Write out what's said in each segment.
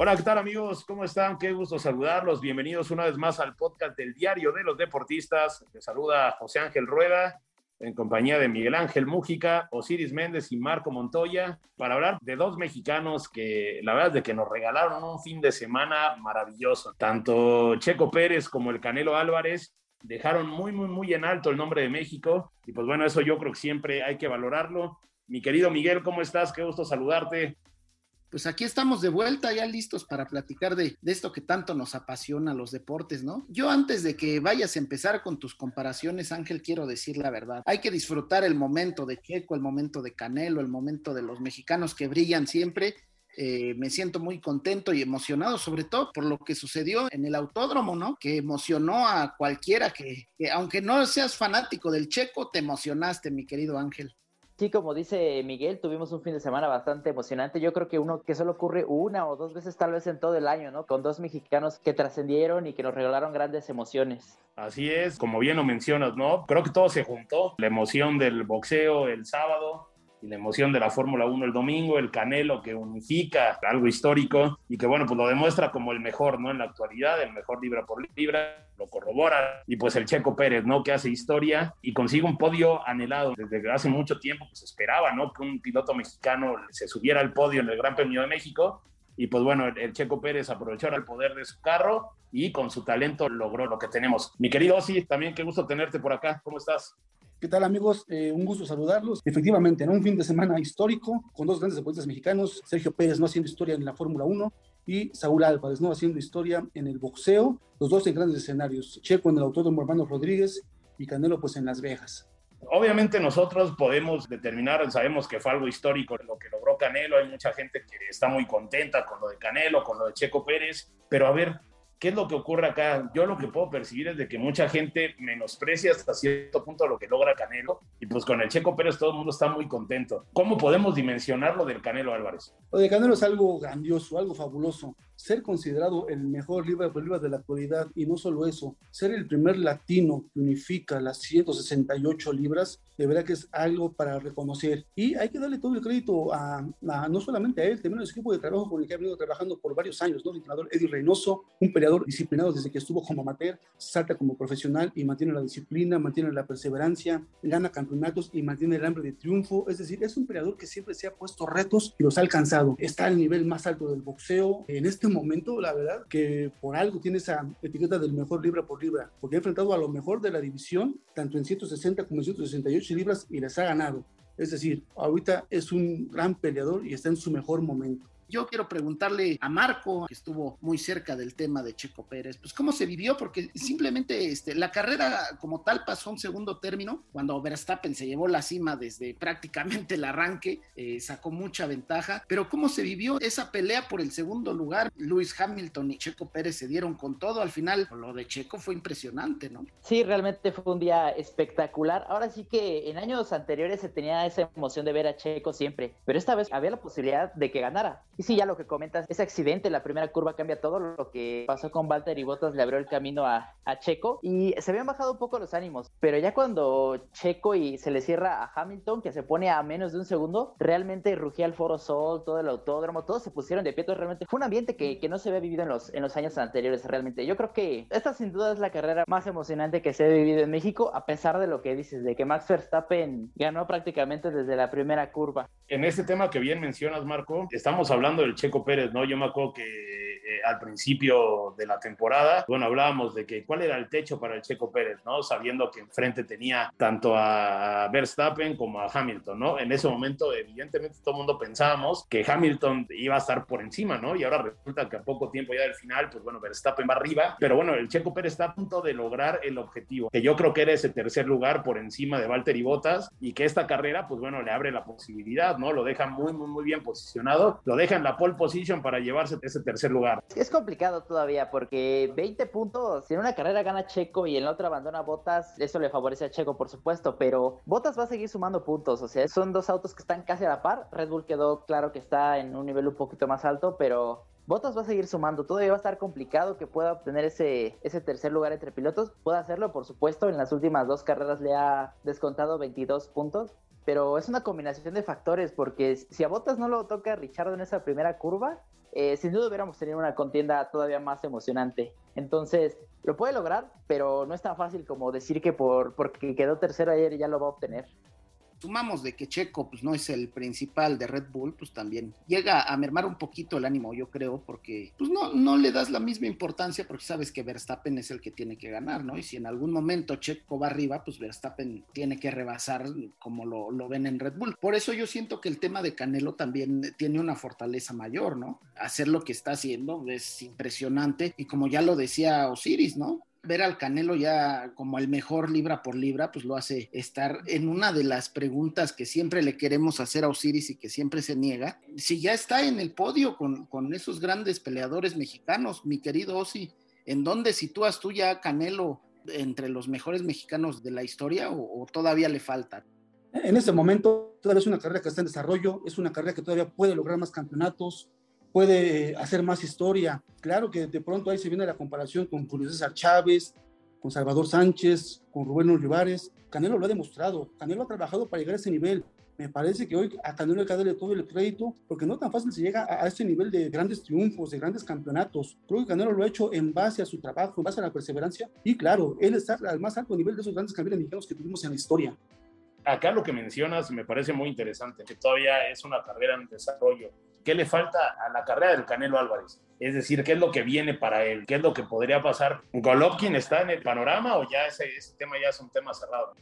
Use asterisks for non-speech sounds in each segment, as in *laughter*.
Hola, ¿qué tal amigos? ¿Cómo están? Qué gusto saludarlos. Bienvenidos una vez más al podcast del Diario de los Deportistas. Te saluda José Ángel Rueda en compañía de Miguel Ángel Mújica, Osiris Méndez y Marco Montoya para hablar de dos mexicanos que la verdad es de que nos regalaron un fin de semana maravilloso. Tanto Checo Pérez como el Canelo Álvarez dejaron muy, muy, muy en alto el nombre de México y pues bueno, eso yo creo que siempre hay que valorarlo. Mi querido Miguel, ¿cómo estás? Qué gusto saludarte. Pues aquí estamos de vuelta, ya listos para platicar de, esto que tanto nos apasiona los deportes, ¿no? Yo antes de que vayas a empezar con tus comparaciones, Ángel, quiero decir la verdad. Hay que disfrutar el momento de Checo, el momento de Canelo, el momento de los mexicanos que brillan siempre. Eh, me siento muy contento y emocionado, sobre todo por lo que sucedió en el autódromo, ¿no? Que emocionó a cualquiera que, que aunque no seas fanático del Checo, te emocionaste, mi querido Ángel. Sí, como dice Miguel, tuvimos un fin de semana bastante emocionante. Yo creo que uno que solo ocurre una o dos veces tal vez en todo el año, ¿no? Con dos mexicanos que trascendieron y que nos regalaron grandes emociones. Así es, como bien lo mencionas, ¿no? Creo que todo se juntó. La emoción del boxeo el sábado, y la emoción de la Fórmula 1 el domingo, el Canelo que unifica algo histórico y que bueno, pues lo demuestra como el mejor, ¿no? En la actualidad, el mejor libra por libra, lo corrobora y pues el Checo Pérez, ¿no? Que hace historia y consigue un podio anhelado desde hace mucho tiempo, pues esperaba, ¿no? Que un piloto mexicano se subiera al podio en el Gran Premio de México y pues bueno, el, Checo Pérez aprovechó el poder de su carro y con su talento logró lo que tenemos. Mi querido Osi, también qué gusto tenerte por acá, ¿cómo estás? ¿Qué tal amigos? Eh, un gusto saludarlos. Efectivamente, en un fin de semana histórico con dos grandes deportistas mexicanos, Sergio Pérez no haciendo historia en la Fórmula 1 y Saúl Álvarez no haciendo historia en el boxeo, los dos en grandes escenarios, Checo en el Autódromo Hermano Rodríguez y Canelo pues en Las Vegas. Obviamente nosotros podemos determinar, sabemos que fue algo histórico lo que logró Canelo, hay mucha gente que está muy contenta con lo de Canelo, con lo de Checo Pérez, pero a ver, ¿Qué es lo que ocurre acá? Yo lo que puedo percibir es de que mucha gente menosprecia hasta cierto punto lo que logra Canelo y pues con el Checo Pérez todo el mundo está muy contento. ¿Cómo podemos dimensionar lo del Canelo Álvarez? Lo de Canelo es algo grandioso, algo fabuloso. Ser considerado el mejor libra por libra de la actualidad y no solo eso, ser el primer latino que unifica las 168 libras, de verdad que es algo para reconocer. Y hay que darle todo el crédito a, a no solamente a él, también al equipo de trabajo con el que ha venido trabajando por varios años, ¿no? El entrenador Eddie Reynoso, un peleador disciplinado desde que estuvo como amateur, salta como profesional y mantiene la disciplina, mantiene la perseverancia, gana campeonatos y mantiene el hambre de triunfo. Es decir, es un peleador que siempre se ha puesto retos y los ha alcanzado. Está al nivel más alto del boxeo. En este momento, la verdad, que por algo tiene esa etiqueta del mejor libra por libra, porque ha enfrentado a lo mejor de la división, tanto en 160 como en 168 libras, y les ha ganado. Es decir, ahorita es un gran peleador y está en su mejor momento. Yo quiero preguntarle a Marco, que estuvo muy cerca del tema de Checo Pérez, pues cómo se vivió, porque simplemente este, la carrera como tal pasó un segundo término, cuando Verstappen se llevó la cima desde *laughs* prácticamente el arranque, eh, sacó mucha ventaja, pero cómo se vivió esa pelea por el segundo lugar, Luis Hamilton y Checo Pérez se dieron con todo, al final lo de Checo fue impresionante, ¿no? Sí, realmente fue un día espectacular, ahora sí que en años anteriores se tenía esa emoción de ver a Checo siempre, pero esta vez había la posibilidad de que ganara Y sí, ya lo que comentas, ese accidente, la primera curva cambia todo. Lo que pasó con Walter y Bottas le abrió el camino a, Checo y se habían bajado un poco los ánimos. Pero ya cuando Checo y se le cierra a Hamilton, que se pone a menos de un segundo, realmente rugía el Foro Sol, todo el autódromo, todos se pusieron de pie. Realmente fue un ambiente que, que no se había vivido en los, en los años anteriores. Realmente, yo creo que esta sin duda es la carrera más emocionante que se ha vivido en México, a pesar de lo que dices, de que Max Verstappen ganó prácticamente desde la primera curva. En este tema que bien mencionas, Marco, estamos hablando del Checo Pérez, ¿no? Yo me acuerdo que eh, al principio de la temporada, bueno, hablábamos de que cuál era el techo para el Checo Pérez, ¿no? Sabiendo que enfrente tenía tanto a Verstappen como a Hamilton, ¿no? En ese momento, evidentemente, todo el mundo pensábamos que Hamilton iba a estar por encima, ¿no? Y ahora resulta que a poco tiempo ya del final, pues bueno, Verstappen va arriba, pero bueno, el Checo Pérez está a punto de lograr el objetivo, que yo creo que era ese tercer lugar por encima de Valtteri Bottas y que esta carrera, pues bueno, le abre la posibilidad, ¿no? Lo deja muy, muy, muy bien posicionado, lo deja en la pole position para llevarse ese tercer lugar. Es complicado todavía porque 20 puntos, si en una carrera gana Checo y en la otra abandona Botas, eso le favorece a Checo, por supuesto, pero Botas va a seguir sumando puntos, o sea, son dos autos que están casi a la par. Red Bull quedó claro que está en un nivel un poquito más alto, pero Botas va a seguir sumando. Todavía va a estar complicado que pueda obtener ese, ese tercer lugar entre pilotos. Puede hacerlo, por supuesto. En las últimas dos carreras le ha descontado 22 puntos. Pero es una combinación de factores, porque si a Botas no lo toca Richard en esa primera curva, eh, sin duda hubiéramos tenido una contienda todavía más emocionante. Entonces, lo puede lograr, pero no es tan fácil como decir que por porque quedó tercero ayer ya lo va a obtener sumamos de que Checo pues no es el principal de Red Bull, pues también llega a mermar un poquito el ánimo, yo creo, porque pues no, no le das la misma importancia porque sabes que Verstappen es el que tiene que ganar, ¿no? Y si en algún momento Checo va arriba, pues Verstappen tiene que rebasar como lo, lo ven en Red Bull. Por eso yo siento que el tema de Canelo también tiene una fortaleza mayor, ¿no? Hacer lo que está haciendo es impresionante y como ya lo decía Osiris, ¿no? Ver al Canelo ya como el mejor libra por libra, pues lo hace estar en una de las preguntas que siempre le queremos hacer a Osiris y que siempre se niega. Si ya está en el podio con, con esos grandes peleadores mexicanos, mi querido Osi, ¿en dónde sitúas tú ya Canelo entre los mejores mexicanos de la historia o, todavía le falta? En este momento todavía es una carrera que está en desarrollo, es una carrera que todavía puede lograr más campeonatos, puede hacer más historia. Claro que de pronto ahí se viene la comparación con Julio César Chávez, con Salvador Sánchez, con Rubén Olivares. Canelo lo ha demostrado, Canelo ha trabajado para llegar a ese nivel. Me parece que hoy a Canelo hay que darle todo el crédito, porque no tan fácil se llega a, ese nivel de grandes triunfos, de grandes campeonatos. Creo que Canelo lo ha hecho en base a su trabajo, en base a la perseverancia. Y claro, él está al más alto nivel de esos grandes campeones mexicanos que tuvimos en la historia acá lo que mencionas me parece muy interesante, que todavía es una carrera en desarrollo. ¿Qué le falta a la carrera del Canelo Álvarez? Es decir, ¿qué es lo que viene para él? ¿Qué es lo que podría pasar? ¿Golovkin está en el panorama o ya ese, ese tema ya es un tema cerrado?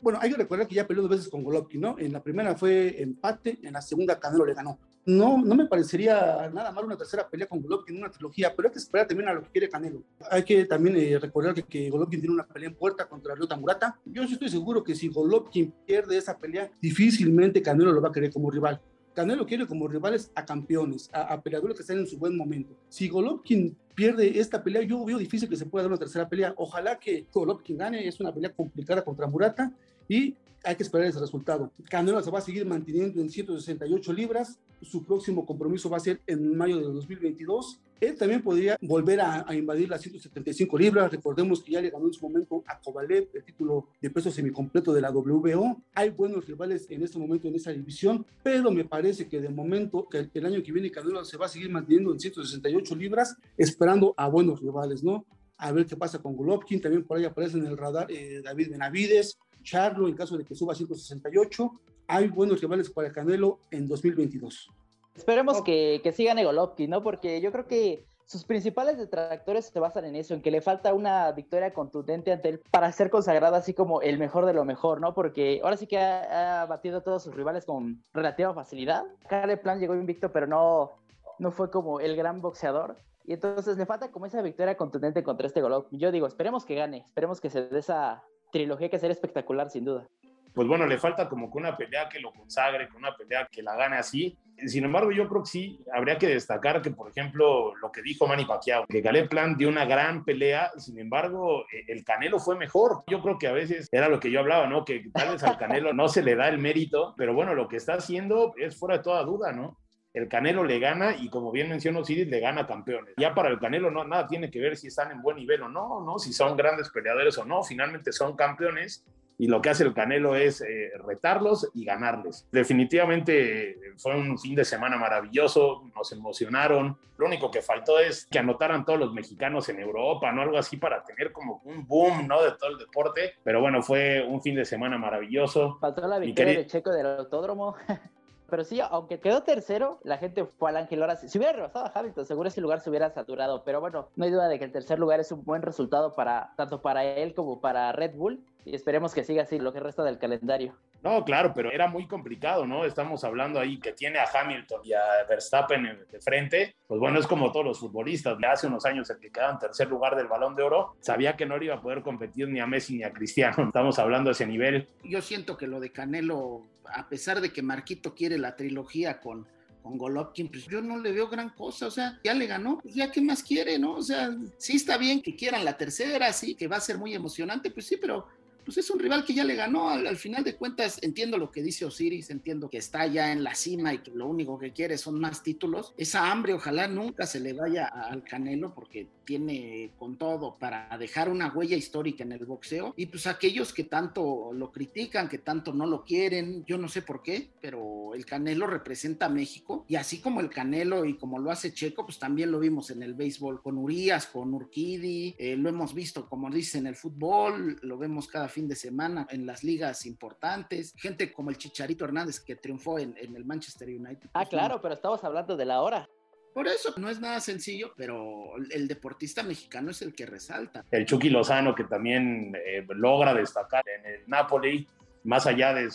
Bueno, hay que recordar que ya peleó dos veces con Golovkin, ¿no? En la primera fue empate, en la segunda Canelo le ganó. No, no me parecería nada mal una tercera pelea con Golovkin una trilogía, pero hay que esperar también a lo que quiere Canelo. Hay que también eh, recordar que, que, Golovkin tiene una pelea en puerta contra Ryota Murata. Yo sí estoy seguro que si Golovkin pierde esa pelea, difícilmente Canelo lo va a querer como rival. Canelo quiere como rivales a campeones, a, a, peleadores que estén en su buen momento. Si Golovkin pierde esta pelea, yo veo difícil que se pueda dar una tercera pelea. Ojalá que Golovkin gane, es una pelea complicada contra Murata y hay que esperar ese resultado. Canelo se va a seguir manteniendo en 168 libras. Su próximo compromiso va a ser en mayo de 2022. Él también podría volver a, a, invadir las 175 libras. Recordemos que ya le ganó en su momento a Kovalev el título de peso semicompleto de la WBO. Hay buenos rivales en este momento en esa división, pero me parece que de momento, que el año que viene Canelo se va a seguir manteniendo en 168 libras, esperando a buenos rivales, ¿no? A ver qué pasa con Golovkin. También por ahí aparece en el radar eh, David Benavides. Charlo en caso de que suba a 168. Hay buenos rivales para Canelo en 2022. Esperemos que, que siga Golovkin, ¿no? Porque yo creo que sus principales detractores se basan en eso, en que le falta una victoria contundente ante él para ser consagrado así como el mejor de lo mejor, ¿no? Porque ahora sí que ha, ha batido a todos sus rivales con relativa facilidad. Kyle Plan llegó invicto, pero no, no fue como el gran boxeador. Y entonces le falta como esa victoria contundente contra este Golovkin. Yo digo, esperemos que gane, esperemos que se dé esa trilogía que será espectacular, sin duda. Pues bueno, le falta como que una pelea que lo consagre, que una pelea que la gane así. Sin embargo, yo creo que sí, habría que destacar que, por ejemplo, lo que dijo Manny Pacquiao, que Caleb Plan dio una gran pelea, sin embargo, e, el Canelo fue mejor. Yo creo que a veces era lo que yo hablaba, ¿no? Que tal vez al Canelo no se le da el mérito, pero bueno, lo que está haciendo es fuera de toda duda, ¿no? el Canelo le gana y como bien mencionó Osiris, le gana campeones. Ya para el Canelo no, nada tiene que ver si están en buen nivel o no, no, si son grandes peleadores o no, finalmente son campeones y lo que hace el Canelo es eh, retarlos y ganarles. Definitivamente eh, fue un fin de semana maravilloso, nos emocionaron. Lo único que faltó es que anotaran todos los mexicanos en Europa, ¿no? Algo así para tener como un boom, ¿no? De todo el deporte. Pero bueno, fue un fin de semana maravilloso. Faltó la victoria de Checo del autódromo. *laughs* Pero sí, aunque quedó tercero, la gente fue al Ángel Ahora, si hubiera rebasado a Hamilton, seguro ese lugar se hubiera saturado. Pero bueno, no hay duda de que el tercer lugar es un buen resultado para tanto para él como para Red Bull. Y esperemos que siga así lo que resta del calendario. No, claro, pero era muy complicado, ¿no? Estamos hablando ahí que tiene a Hamilton y a Verstappen de frente. Pues bueno, es como todos los futbolistas. Hace unos años el que quedaba en tercer lugar del Balón de Oro sabía que no iba a poder competir ni a Messi ni a Cristiano. *laughs* Estamos hablando de ese nivel. Yo siento que lo de Canelo, a pesar de que Marquito quiere la trilogía con con Golovkin, pues yo no le veo gran cosa, o sea, ya le ganó, pues ya qué más quiere, ¿no? O sea, sí está bien que quieran la tercera, sí, que va a ser muy emocionante, pues sí, pero pues es un rival que ya le ganó. Al, final de cuentas, entiendo lo que dice Osiris, entiendo que está ya en la cima y que lo único que quiere son más títulos. Esa hambre, ojalá nunca se le vaya al Canelo porque tiene con todo para dejar una huella histórica en el boxeo. Y pues aquellos que tanto lo critican, que tanto no lo quieren, yo no sé por qué, pero el Canelo representa a México. Y así como el Canelo y como lo hace Checo, pues también lo vimos en el béisbol con Urias, con Urquidi, eh, lo hemos visto, como dice, en el fútbol, lo vemos cada fin de semana en las ligas importantes, gente como el Chicharito Hernández que triunfó en, el Manchester United. Ah, claro, pero estamos hablando de la hora. Por eso no es nada sencillo, pero el deportista mexicano es el que resalta. El Chucky Lozano, que también eh, logra destacar en el Napoli, más allá de,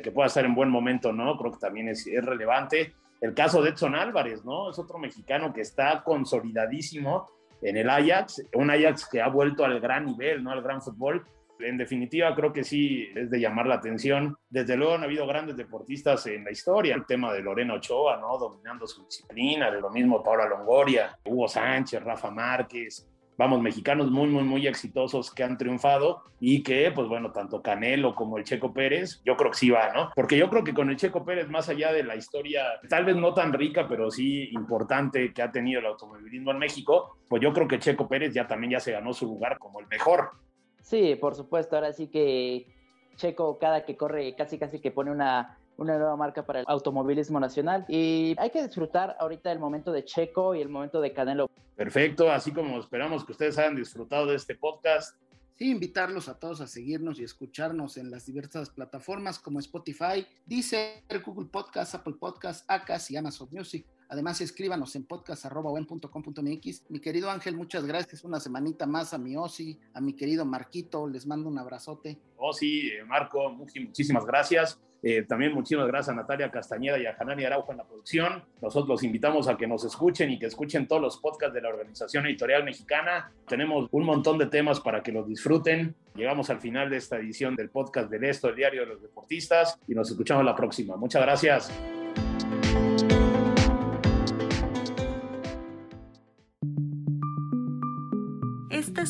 que pueda estar en buen momento, ¿no? Creo que también es, es, relevante. El caso de Edson Álvarez, ¿no? Es otro mexicano que está consolidadísimo en el Ajax, un Ajax que ha vuelto al gran nivel, ¿no? Al gran fútbol en definitiva, creo que sí es de llamar la atención. Desde luego han habido grandes deportistas en la historia. El tema de Lorena Ochoa, ¿no? Dominando su disciplina, de lo mismo Paula Longoria, Hugo Sánchez, Rafa Márquez. Vamos, mexicanos muy, muy, muy exitosos que han triunfado y que, pues bueno, tanto Canelo como el Checo Pérez, yo creo que sí va, ¿no? Porque yo creo que con el Checo Pérez, más allá de la historia, tal vez no tan rica, pero sí importante que ha tenido el automovilismo en México, pues yo creo que Checo Pérez ya también ya se ganó su lugar como el mejor. Sí, por supuesto. Ahora sí que Checo cada que corre casi casi que pone una, una nueva marca para el automovilismo nacional. Y hay que disfrutar ahorita el momento de Checo y el momento de Canelo. Perfecto, así como esperamos que ustedes hayan disfrutado de este podcast. Sí, invitarlos a todos a seguirnos y escucharnos en las diversas plataformas como Spotify, Deezer, Google Podcast, Apple Podcast, Acas y Amazon Music. Además, escríbanos en podcast.com.mx. Mi querido Ángel, muchas gracias. Una semanita más a mi Osi, a mi querido Marquito. Les mando un abrazote. Osi, eh, Marco, muchísimas gracias. Eh, también muchísimas gracias a Natalia Castañeda y a Janani Araujo en la producción. Nosotros los invitamos a que nos escuchen y que escuchen todos los podcasts de la Organización Editorial Mexicana. Tenemos un montón de temas para que los disfruten. Llegamos al final de esta edición del podcast del Esto, el diario de los deportistas, y nos escuchamos la próxima. Muchas gracias.